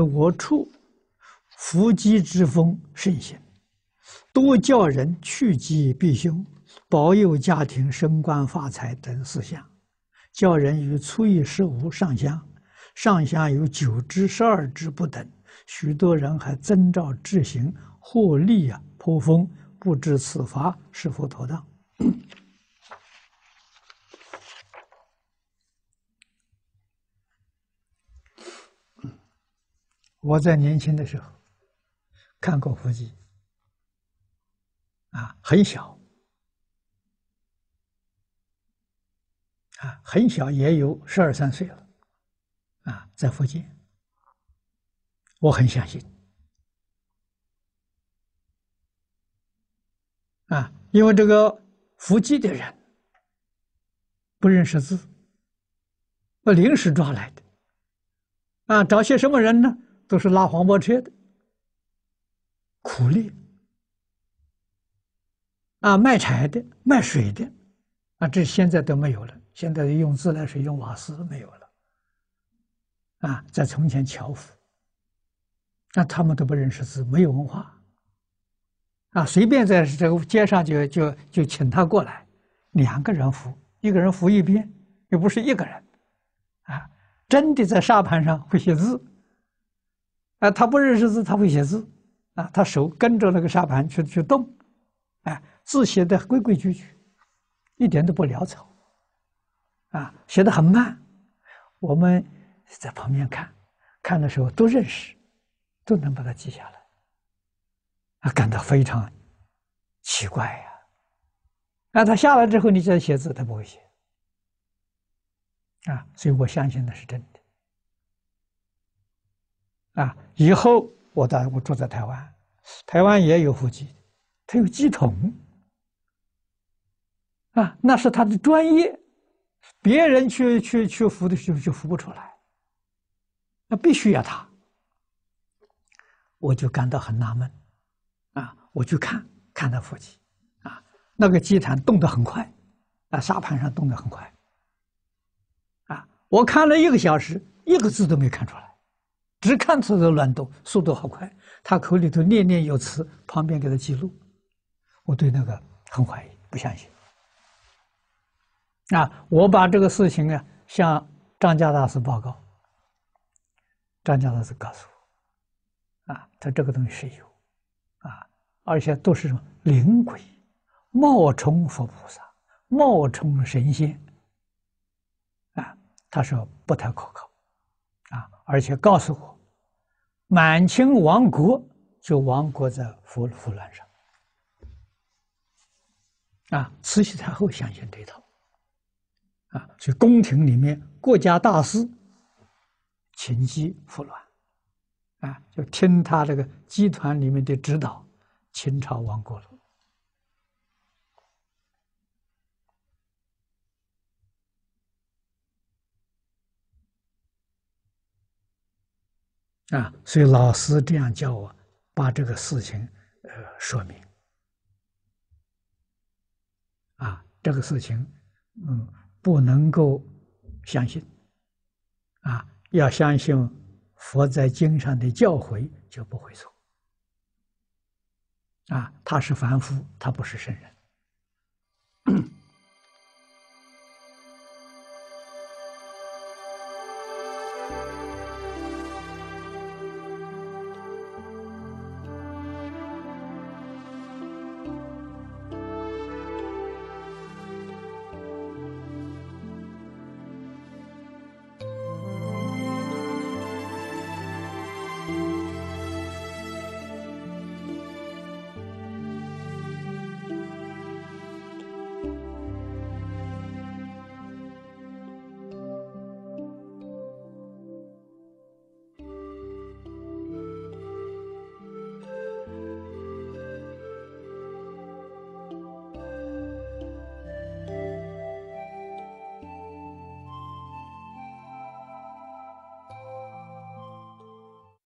我处伏击之风盛行，多教人趋吉避凶，保佑家庭升官发财等事项。教人于初一十五上香，上香有九支、十二支不等。许多人还遵照执行，获利啊颇丰，不知此法是否妥当？我在年轻的时候看过佛记，啊，很小，啊，很小，也有十二三岁了，啊，在福建，我很相信，啊，因为这个伏击的人不认识字，我临时抓来的，啊，找些什么人呢？都是拉黄包车的，苦力啊，卖柴的，卖水的，啊，这现在都没有了。现在用自来水、用瓦斯没有了，啊，在从前樵夫，那他们都不认识字，没有文化，啊，随便在这个街上就就就请他过来，两个人扶，一个人扶一边，又不是一个人，啊，真的在沙盘上会写字。啊，他不认识字，他会写字，啊，他手跟着那个沙盘去去动，哎，字写的规规矩矩，一点都不潦草，啊，写的很慢，我们在旁边看，看的时候都认识，都能把它记下来，啊，感到非常奇怪呀，啊，他下来之后，你再写字，他不会写，啊，所以我相信那是真的。啊！以后我在我住在台湾，台湾也有福记，他有乩童，啊，那是他的专业，别人去去去扶的时候就扶不出来，那必须要他，我就感到很纳闷，啊，我去看看他福记，啊，那个乩坛动得很快，啊，沙盘上动得很快，啊，我看了一个小时，一个字都没看出来。只看出这乱动，速度好快。他口里头念念有词，旁边给他记录。我对那个很怀疑，不相信。啊，我把这个事情啊向张家大师报告。张家大师告诉我，啊，他这个东西是有，啊，而且都是什么灵鬼、冒充佛菩萨、冒充神仙，啊，他说不太可靠。而且告诉我，满清亡国就亡国在佛佛乱上。啊，慈禧太后相信这套。啊，所以宫廷里面国家大事，请机拂乱。啊，就听他这个集团里面的指导，清朝亡国了。啊，所以老师这样叫我把这个事情呃说明。啊，这个事情，嗯，不能够相信。啊，要相信佛在经上的教诲，就不会错。啊，他是凡夫，他不是圣人。